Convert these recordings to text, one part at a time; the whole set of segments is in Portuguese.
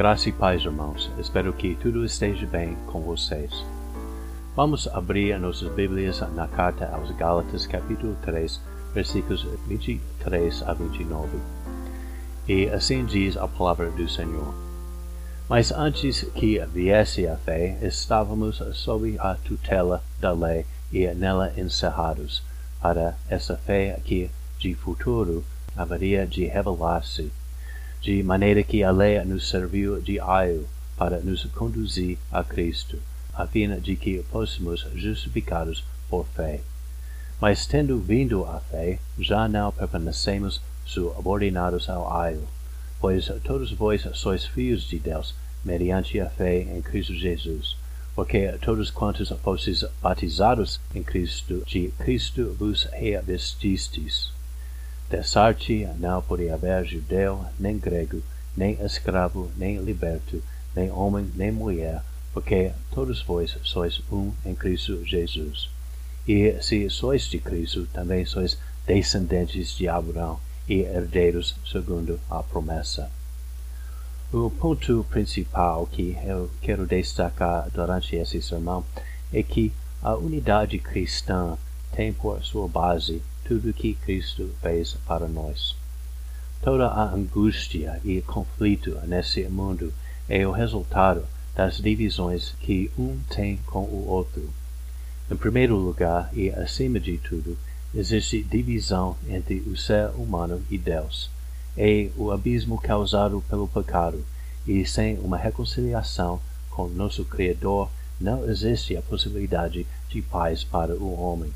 Graça e paz, irmãos. Espero que tudo esteja bem com vocês. Vamos abrir nossas Bíblias na carta aos Gálatas, capítulo 3, versículos 23 a 29. E assim diz a palavra do Senhor. Mas antes que viesse a fé, estávamos sob a tutela da lei e nela encerrados, para essa fé que, de futuro, haveria de revelar-se de maneira que a lei nos serviu de aio para nos conduzir a Cristo, a fim de que fôssemos justificados por fé. Mas tendo vindo a fé, já não permanecemos subordinados ao aio, pois todos vós sois filhos de Deus, mediante a fé em Cristo Jesus. Porque todos quantos fostes batizados em Cristo, de Cristo vos revestistes. Dessarte não pode haver judeu, nem grego, nem escravo, nem liberto, nem homem, nem mulher, porque todos vós sois um em Cristo Jesus. E se sois de Cristo, também sois descendentes de Abraão e herdeiros segundo a promessa. O ponto principal que eu quero destacar durante esse sermão é que a unidade cristã tem por sua base tudo que Cristo fez para nós. Toda a angústia e conflito nesse mundo é o resultado das divisões que um tem com o outro. Em primeiro lugar, e acima de tudo, existe divisão entre o ser humano e Deus. É o abismo causado pelo pecado, e sem uma reconciliação com nosso Criador, não existe a possibilidade de paz para o homem.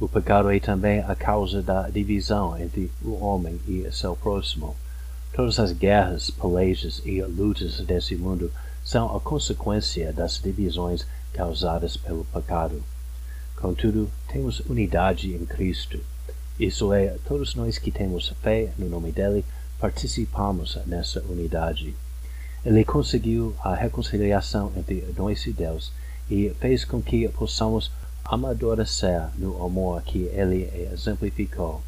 O pecado é também a causa da divisão entre o homem e seu próximo. Todas as guerras, pelejas e lutas desse mundo são a consequência das divisões causadas pelo pecado. Contudo, temos unidade em Cristo. Isso é, todos nós que temos fé no nome dele participamos nessa unidade. Ele conseguiu a reconciliação entre nós e Deus e fez com que possamos amadurecer no amor que ele exemplificou.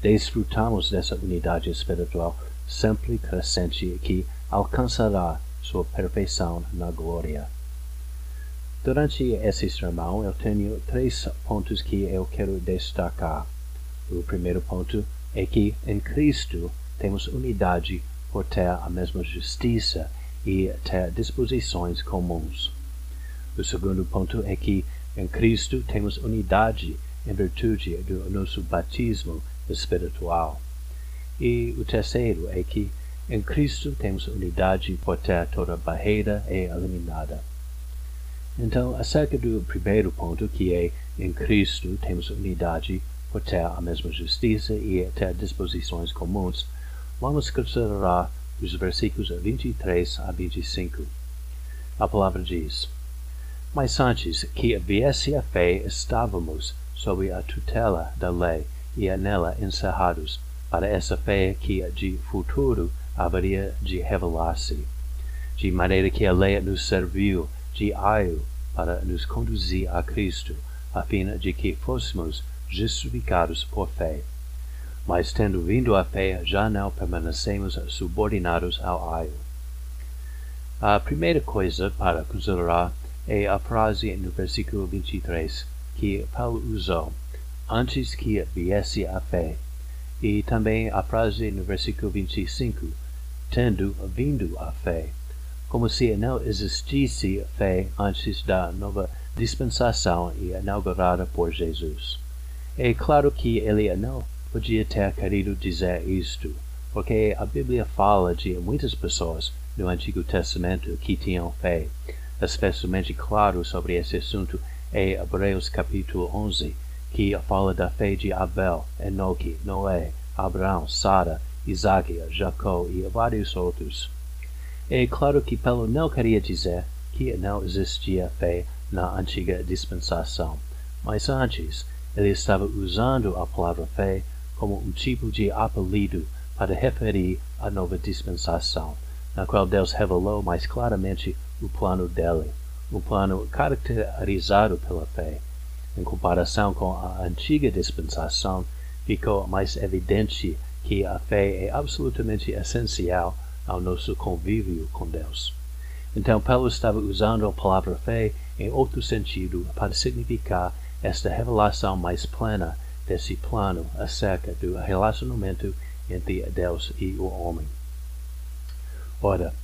Desfrutamos dessa unidade espiritual sempre crescente que alcançará sua perfeição na glória. Durante esse sermão, eu tenho três pontos que eu quero destacar. O primeiro ponto é que em Cristo temos unidade por ter a mesma justiça e ter disposições comuns. O segundo ponto é que em Cristo temos unidade em virtude do nosso batismo espiritual. E o terceiro é que em Cristo temos unidade por ter toda barreira é eliminada. Então, acerca do primeiro ponto, que é em Cristo temos unidade por ter a mesma justiça e ter disposições comuns, vamos considerar os versículos 23 a 25. A palavra diz: mas antes que viesse a fé, estávamos sob a tutela da lei e nela encerrados, para essa fé que de futuro haveria de revelar-se. De maneira que a lei nos serviu de aio para nos conduzir a Cristo, a fim de que fôssemos justificados por fé. Mas tendo vindo a fé, já não permanecemos subordinados ao aio. A primeira coisa para considerar é a frase no versículo 23 que Paulo usou antes que viesse a fé, e também a frase no versículo 25, tendo vindo a fé, como se não existisse fé antes da nova dispensação inaugurada por Jesus. É claro que ele não podia ter querido dizer isto, porque a Bíblia fala de muitas pessoas no Antigo Testamento que tinham fé, especialmente claro sobre esse assunto é Hebreus capítulo 11, que fala da fé de Abel, Enoque, Noé, Abraão, Sara, Isaac, Jacó e vários outros. É claro que Paulo não queria dizer que não existia fé na antiga dispensação, mas antes ele estava usando a palavra fé como um tipo de apelido para referir a nova dispensação, na qual Deus revelou mais claramente o plano dele, um plano caracterizado pela fé. Em comparação com a antiga dispensação, ficou mais evidente que a fé é absolutamente essencial ao nosso convívio com Deus. Então, Paulo estava usando a palavra fé em outro sentido para significar esta revelação mais plena desse plano acerca do relacionamento entre Deus e o homem. Ora,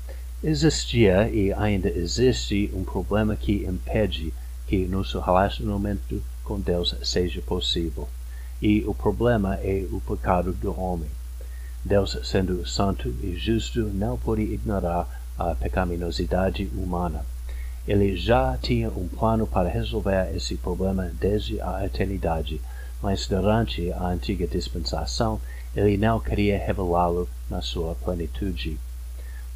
existia e ainda existe um problema que impede que nosso relacionamento com Deus seja possível. E o problema é o pecado do homem. Deus, sendo santo e justo, não pode ignorar a pecaminosidade humana. Ele já tinha um plano para resolver esse problema desde a eternidade, mas durante a antiga dispensação ele não queria revelá-lo na sua plenitude.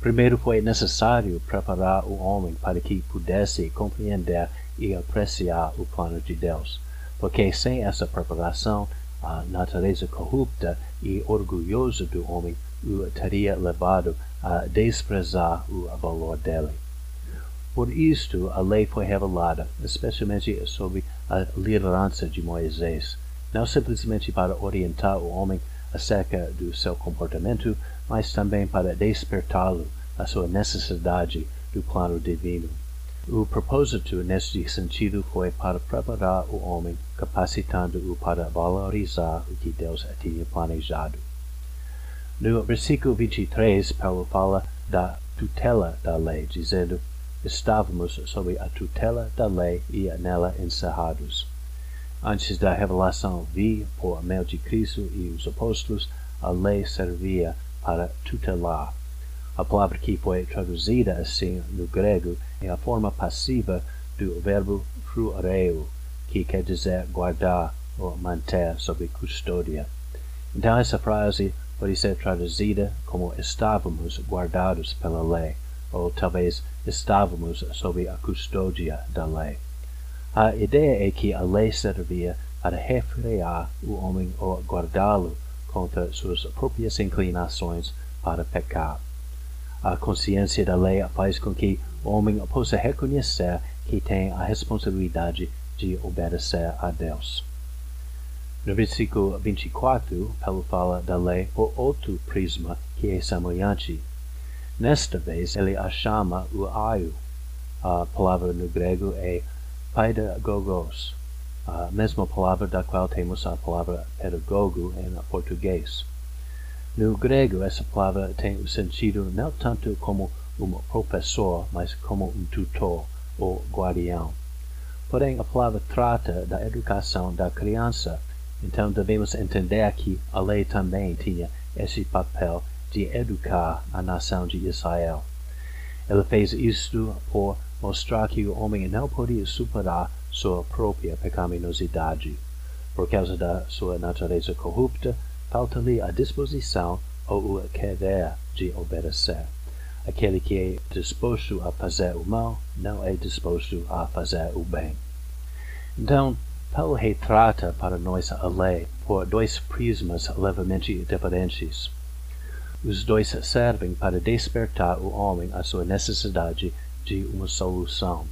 Primeiro foi necessário preparar o homem para que pudesse compreender e apreciar o plano de Deus, porque sem essa preparação a natureza corrupta e orgulhosa do homem o teria levado a desprezar o valor dele. Por isto, a lei foi revelada, especialmente sobre a liderança de Moisés, não simplesmente para orientar o homem acerca do seu comportamento, mas também para despertá-lo à sua necessidade do plano divino. O propósito neste sentido foi para preparar o homem, capacitando-o para valorizar o que Deus tinha planejado. No versículo 23, Paulo fala da tutela da lei, dizendo: Estávamos sob a tutela da lei e nela encerrados. Antes da revelação vi, por meio de Cristo e os apóstolos, a lei servia para tutelar a palavra que foi traduzida assim no grego é a forma passiva do verbo fruareu, que quer dizer guardar ou manter sob custódia. Então essa frase pode ser traduzida como estávamos guardados pela lei, ou talvez estávamos sob a custódia da lei. A ideia é que a lei servia para refrear o homem ou guardá-lo contra suas próprias inclinações para pecar. A consciência da lei faz com que o homem possa reconhecer que tem a responsabilidade de obedecer a Deus. No versículo 24, Paulo fala da lei por outro prisma que é semelhante. Nesta vez, ele a chama o aio. A palavra no grego é pedagogos, a mesma palavra da qual temos a palavra pedagogo em português. No grego, essa palavra tem o sentido não tanto como um professor, mas como um tutor ou guardião. Porém, a palavra trata da educação da criança, então devemos entender que a lei também tinha esse papel de educar a nação de Israel. Ela fez isto por mostrar que o homem não podia superar sua própria pecaminosidade. Por causa da sua natureza corrupta, falta-lhe a disposição ou o querer de obedecer. Aquele que é disposto a fazer o mal não é disposto a fazer o bem. Então, Paulo retrata para nós a lei por dois prismas levemente diferentes. Os dois servem para despertar o homem à sua necessidade de uma solução.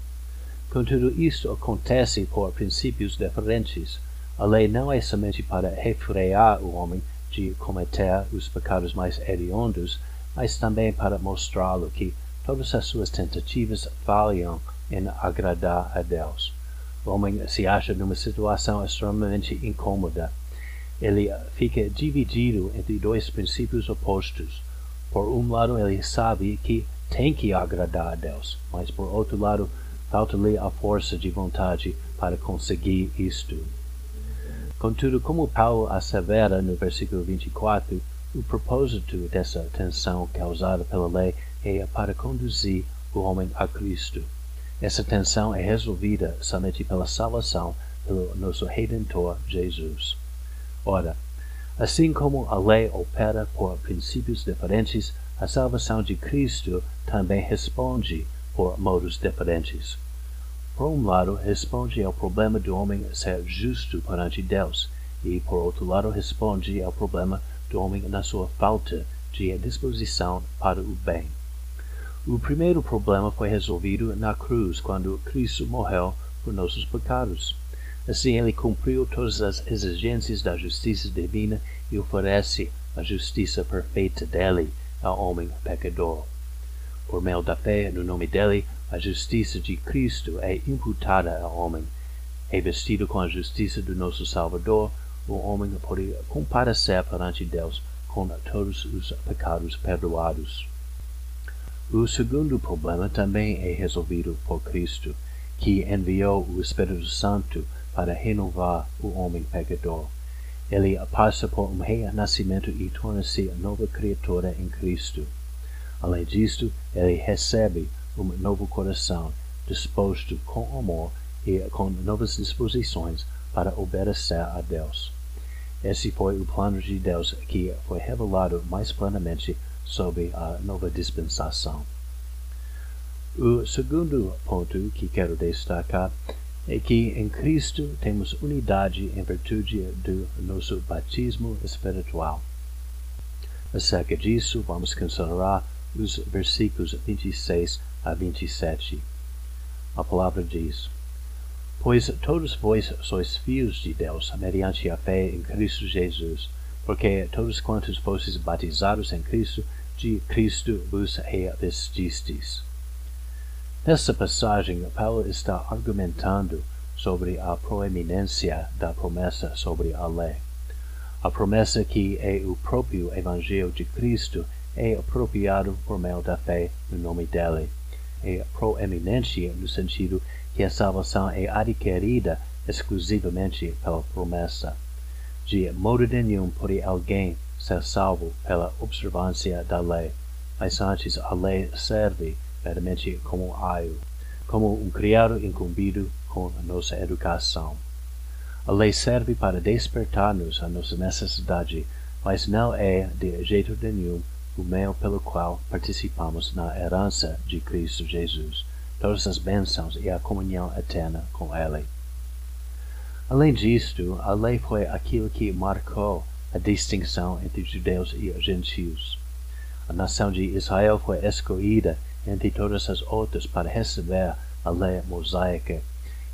Contudo, isto acontece por princípios diferentes. A lei não é somente para refrear o homem de cometer os pecados mais hediondos, mas também para mostrá-lo que todas as suas tentativas falham em agradar a Deus. O homem se acha numa situação extremamente incômoda. Ele fica dividido entre dois princípios opostos. Por um lado, ele sabe que tem que agradar a Deus, mas por outro lado, falta-lhe a força de vontade para conseguir isto. Contudo, como Paulo assevera no versículo 24, o propósito dessa tensão causada pela lei é para conduzir o homem a Cristo. Essa tensão é resolvida somente pela salvação pelo nosso Redentor Jesus. Ora, assim como a lei opera por princípios diferentes, a salvação de Cristo também responde por modos diferentes. Por um lado, responde ao problema do homem ser justo perante Deus, e por outro lado, responde ao problema do homem na sua falta de disposição para o bem. O primeiro problema foi resolvido na cruz, quando Cristo morreu por nossos pecados. Assim, ele cumpriu todas as exigências da justiça divina e oferece a justiça perfeita dele ao homem pecador. Por meio da fé no nome dele, a justiça de Cristo é imputada ao homem. Revestido com a justiça do nosso Salvador, o homem pode comparecer perante Deus com todos os pecados perdoados. O segundo problema também é resolvido por Cristo, que enviou o Espírito Santo para renovar o homem pecador. Ele passa por um renascimento e torna-se nova criatura em Cristo. Além disto, ele recebe um novo coração, disposto com amor e com novas disposições para obedecer a Deus. Esse foi o plano de Deus que foi revelado mais plenamente sob a nova dispensação. O segundo ponto que quero destacar é que em Cristo temos unidade em virtude do nosso batismo espiritual. Acerca disso, vamos considerar os versículos 26 a 27. A palavra diz: Pois todos vós sois filhos de Deus, mediante a fé em Cristo Jesus, porque todos quantos fostes batizados em Cristo, de Cristo vos revestistes. Nessa passagem, Paulo está argumentando sobre a proeminência da promessa sobre a lei. A promessa que é o próprio Evangelho de Cristo é apropriado por meio da fé no nome dele. É proeminência no sentido que a salvação é adquirida exclusivamente pela promessa. De modo nenhum pode alguém ser salvo pela observância da lei, mas antes a lei serve meramente como aio, como um criado incumbido com a nossa educação. A lei serve para despertar-nos a nossa necessidade, mas não é, de jeito nenhum, o meio pelo qual participamos na herança de Cristo Jesus, todas as bênçãos e a comunhão eterna com Ele. Além disto, a lei foi aquilo que marcou a distinção entre judeus e gentios. A nação de Israel foi escolhida entre todas as outras para receber a lei mosaica.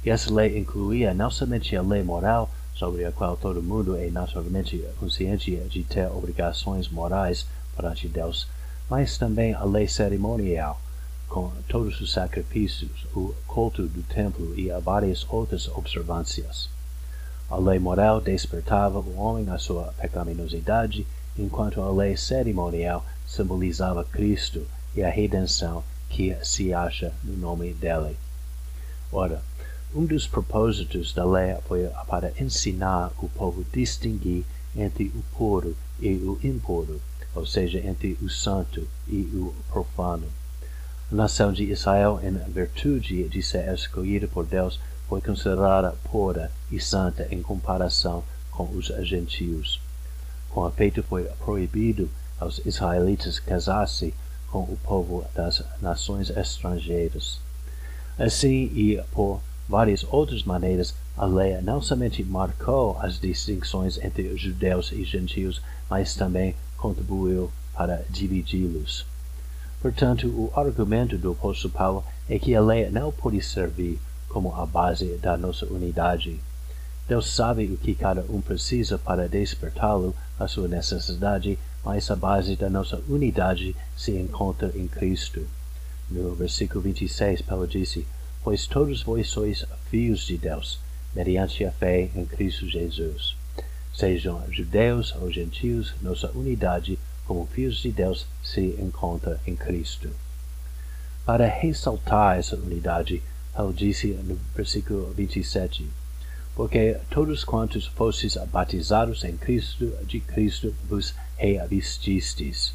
E essa lei incluía não somente a lei moral, sobre a qual todo mundo é naturalmente consciente de ter obrigações morais, perante Deus, mas também a lei cerimonial, com todos os sacrifícios, o culto do templo e várias outras observâncias. A lei moral despertava o homem à sua pecaminosidade, enquanto a lei cerimonial simbolizava Cristo e a redenção que se acha no nome dele. Ora, um dos propósitos da lei foi para ensinar o povo a distinguir entre o puro e o impuro, ou seja, entre o santo e o profano. A nação de Israel, em virtude de ser escolhida por Deus, foi considerada pura e santa em comparação com os gentios. Com efeito, foi proibido aos israelitas casar-se com o povo das nações estrangeiras. Assim, e por várias outras maneiras, a lei não somente marcou as distinções entre judeus e gentios, mas também contribuiu para dividi-los. Portanto, o argumento do apóstolo Paulo é que a lei não pode servir como a base da nossa unidade. Deus sabe o que cada um precisa para despertá-lo à sua necessidade, mas a base da nossa unidade se encontra em Cristo. No versículo 26, Paulo disse: Pois todos vós sois filhos de Deus, mediante a fé em Cristo Jesus sejam judeus ou gentios, nossa unidade como filhos de Deus se encontra em Cristo. Para ressaltar essa unidade, Paulo disse no versículo 27, porque todos quantos fostes batizados em Cristo, de Cristo vos reavististes.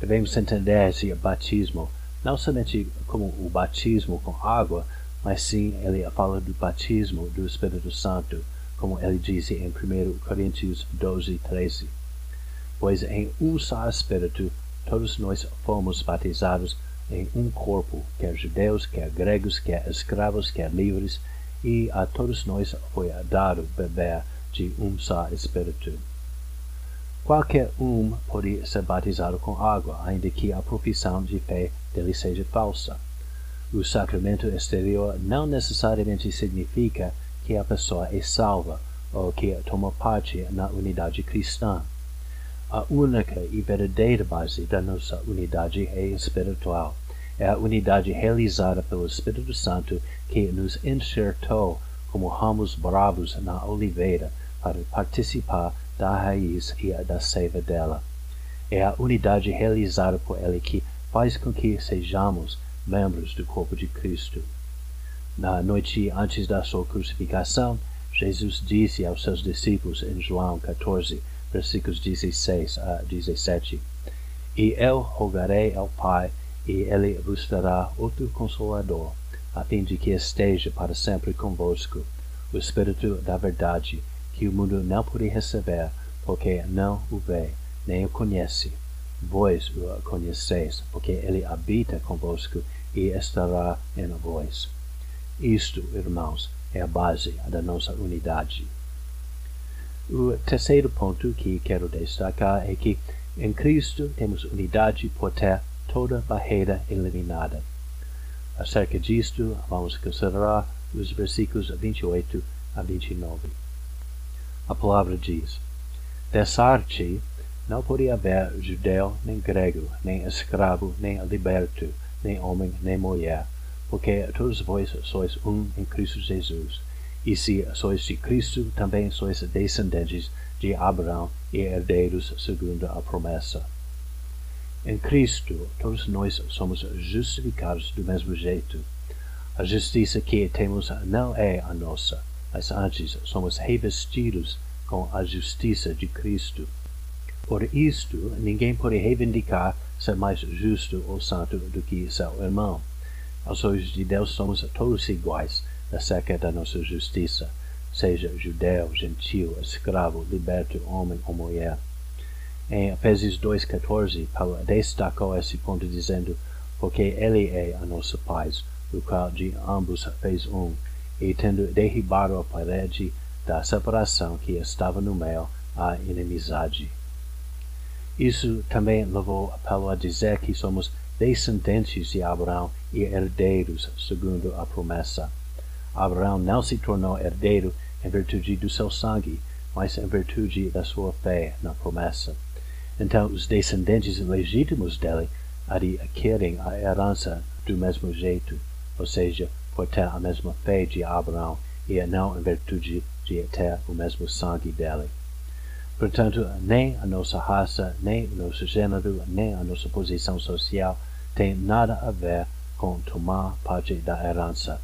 Devemos entender esse batismo não somente como o batismo com água, mas sim ele fala do batismo do Espírito Santo, como ele disse em 1 Coríntios 12, 13. Pois em um só Espírito todos nós fomos batizados em um corpo, quer judeus, quer gregos, quer escravos, quer livres, e a todos nós foi dado beber de um só Espírito. Qualquer um pode ser batizado com água, ainda que a profissão de fé dele seja falsa. O sacramento exterior não necessariamente significa que a pessoa é salva ou que toma parte na unidade cristã. A única e verdadeira base da nossa unidade é espiritual. É a unidade realizada pelo Espírito Santo que nos enxertou como ramos bravos na oliveira para participar da raiz e da seiva dela. É a unidade realizada por Ele que faz com que sejamos membros do corpo de Cristo. Na noite antes da sua crucificação, Jesus disse aos seus discípulos em João 14, versículos 16 a 17: E eu rogarei ao Pai, e ele vos dará outro consolador, a fim de que esteja para sempre convosco, o Espírito da Verdade, que o mundo não pode receber, porque não o vê, nem o conhece. Vós o conheceis, porque ele habita convosco e estará em vós. Isto, irmãos, é a base da nossa unidade. O terceiro ponto que quero destacar é que em Cristo temos unidade por ter toda barreira eliminada. Acerca disto, vamos considerar os versículos 28 a 29. A palavra diz: Dessa-arte não podia haver judeu, nem grego, nem escravo, nem liberto, nem homem, nem mulher, porque todos vós sois um em Cristo Jesus e se sois de Cristo, também sois descendentes de Abraão e herdeiros segundo a promessa. Em Cristo, todos nós somos justificados do mesmo jeito. A justiça que temos não é a nossa, mas antes somos revestidos com a justiça de Cristo. Por isto, ninguém pode reivindicar ser mais justo ou santo do que seu irmão. Aos olhos de Deus somos todos iguais, acerca da nossa justiça, seja judeu, gentil, escravo, liberto, homem ou mulher. Em Efésios 2,14, Paulo destacou esse ponto dizendo, porque ele é a nossa paz, o qual de ambos fez um, e tendo derribado a parede da separação que estava no meio, a inimizade. Isso também levou Paulo a dizer que somos descendentes de Abraão e herdeiros segundo a promessa. Abraão não se tornou herdeiro em virtude do seu sangue, mas em virtude da sua fé na promessa. Então, os descendentes legítimos dele adquirem a herança do mesmo jeito, ou seja, por ter a mesma fé de Abraão e não em virtude de ter o mesmo sangue dele. Portanto, nem a nossa raça, nem o nosso gênero, nem a nossa posição social tem nada a ver com tomar parte da herança.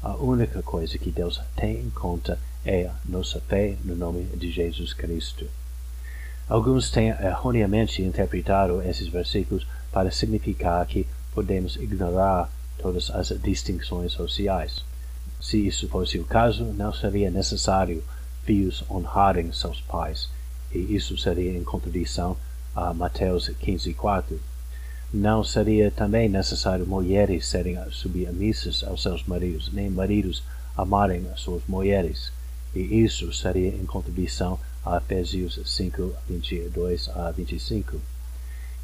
A única coisa que Deus tem em conta é nossa fé no nome de Jesus Cristo. Alguns têm erroneamente interpretado esses versículos para significar que podemos ignorar todas as distinções sociais. Se isso fosse o caso, não seria necessário filhos honrarem seus pais, e isso seria em contradição a Mateus 15:4. Não seria também necessário mulheres serem submissas aos seus maridos, nem maridos amarem as suas mulheres. E isso seria em contradição Efésios 5, 22 a 25.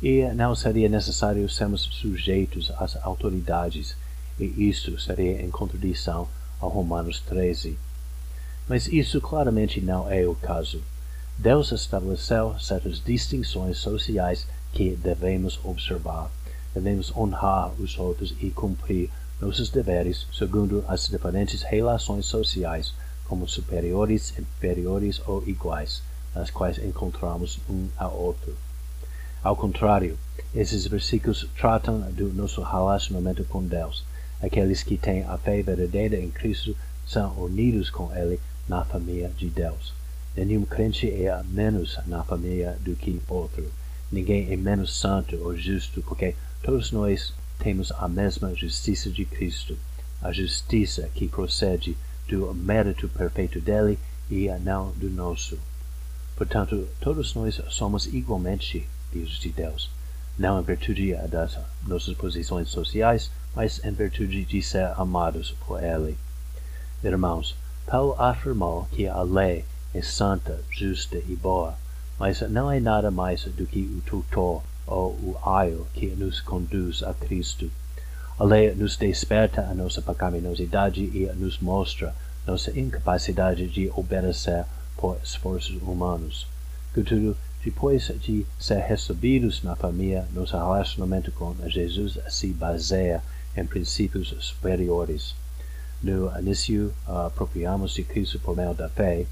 E não seria necessário sermos sujeitos às autoridades, e isso seria em contradição a Romanos 13. Mas isso claramente não é o caso. Deus estabeleceu certas distinções sociais que devemos observar. Devemos honrar os outros e cumprir nossos deveres segundo as diferentes relações sociais, como superiores, inferiores ou iguais, nas quais encontramos um ao outro. Ao contrário, esses versículos tratam do nosso relacionamento com Deus. Aqueles que têm a fé verdadeira em Cristo são unidos com Ele na família de Deus. Nenhum crente é menos na família do que outro. Ninguém é menos santo ou justo, porque todos nós temos a mesma justiça de Cristo, a justiça que procede do mérito perfeito dele e não do nosso. Portanto, todos nós somos igualmente filhos de Deus, não em virtude das nossas posições sociais, mas em virtude de ser amados por Ele. Irmãos, Paulo afirmou que a lei é santa, justa e boa, mas não é nada mais do que o tutor ou o aio que nos conduz a Cristo. A lei nos desperta a nossa pecaminosidade e nos mostra nossa incapacidade de obedecer por esforços humanos. Contudo, Depois de ser recebidos na família, nosso relacionamento com Jesus se baseia em princípios superiores. No início, apropriamos de Cristo por meio da fé,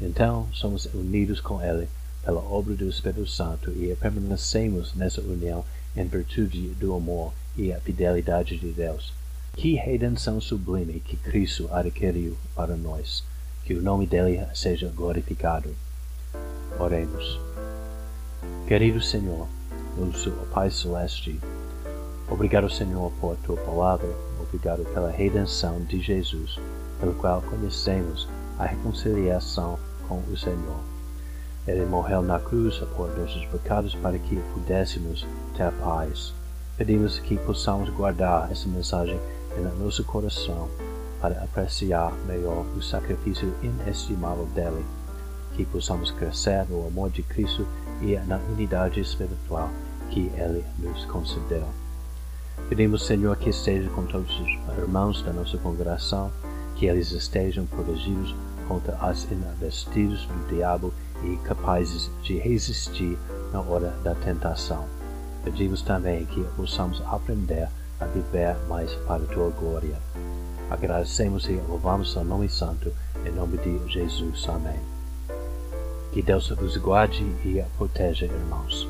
então somos unidos com Ele pela obra do Espírito Santo e permanecemos nessa união em virtude do amor e a fidelidade de Deus. Que redenção sublime que Cristo adquiriu para nós. Que o nome dele seja glorificado. Oremos. Querido Senhor, nosso Pai Celeste, obrigado, Senhor, por tua palavra, obrigado pela redenção de Jesus, pelo qual conhecemos a reconciliação com o Senhor. Ele morreu na cruz por nossos pecados para que pudéssemos ter paz. Pedimos que possamos guardar essa mensagem em nosso coração para apreciar melhor o sacrifício inestimável dele, que possamos crescer no amor de Cristo e na unidade espiritual que ele nos concedeu. Pedimos, Senhor, que esteja com todos os irmãos da nossa congregação, que eles estejam protegidos contra as investidas do diabo e capazes de resistir na hora da tentação. Pedimos também que possamos aprender a viver mais para a tua glória. Agradecemos e louvamos o nome santo, em nome de Jesus. Amém. Que Deus vos guarde e proteja, irmãos.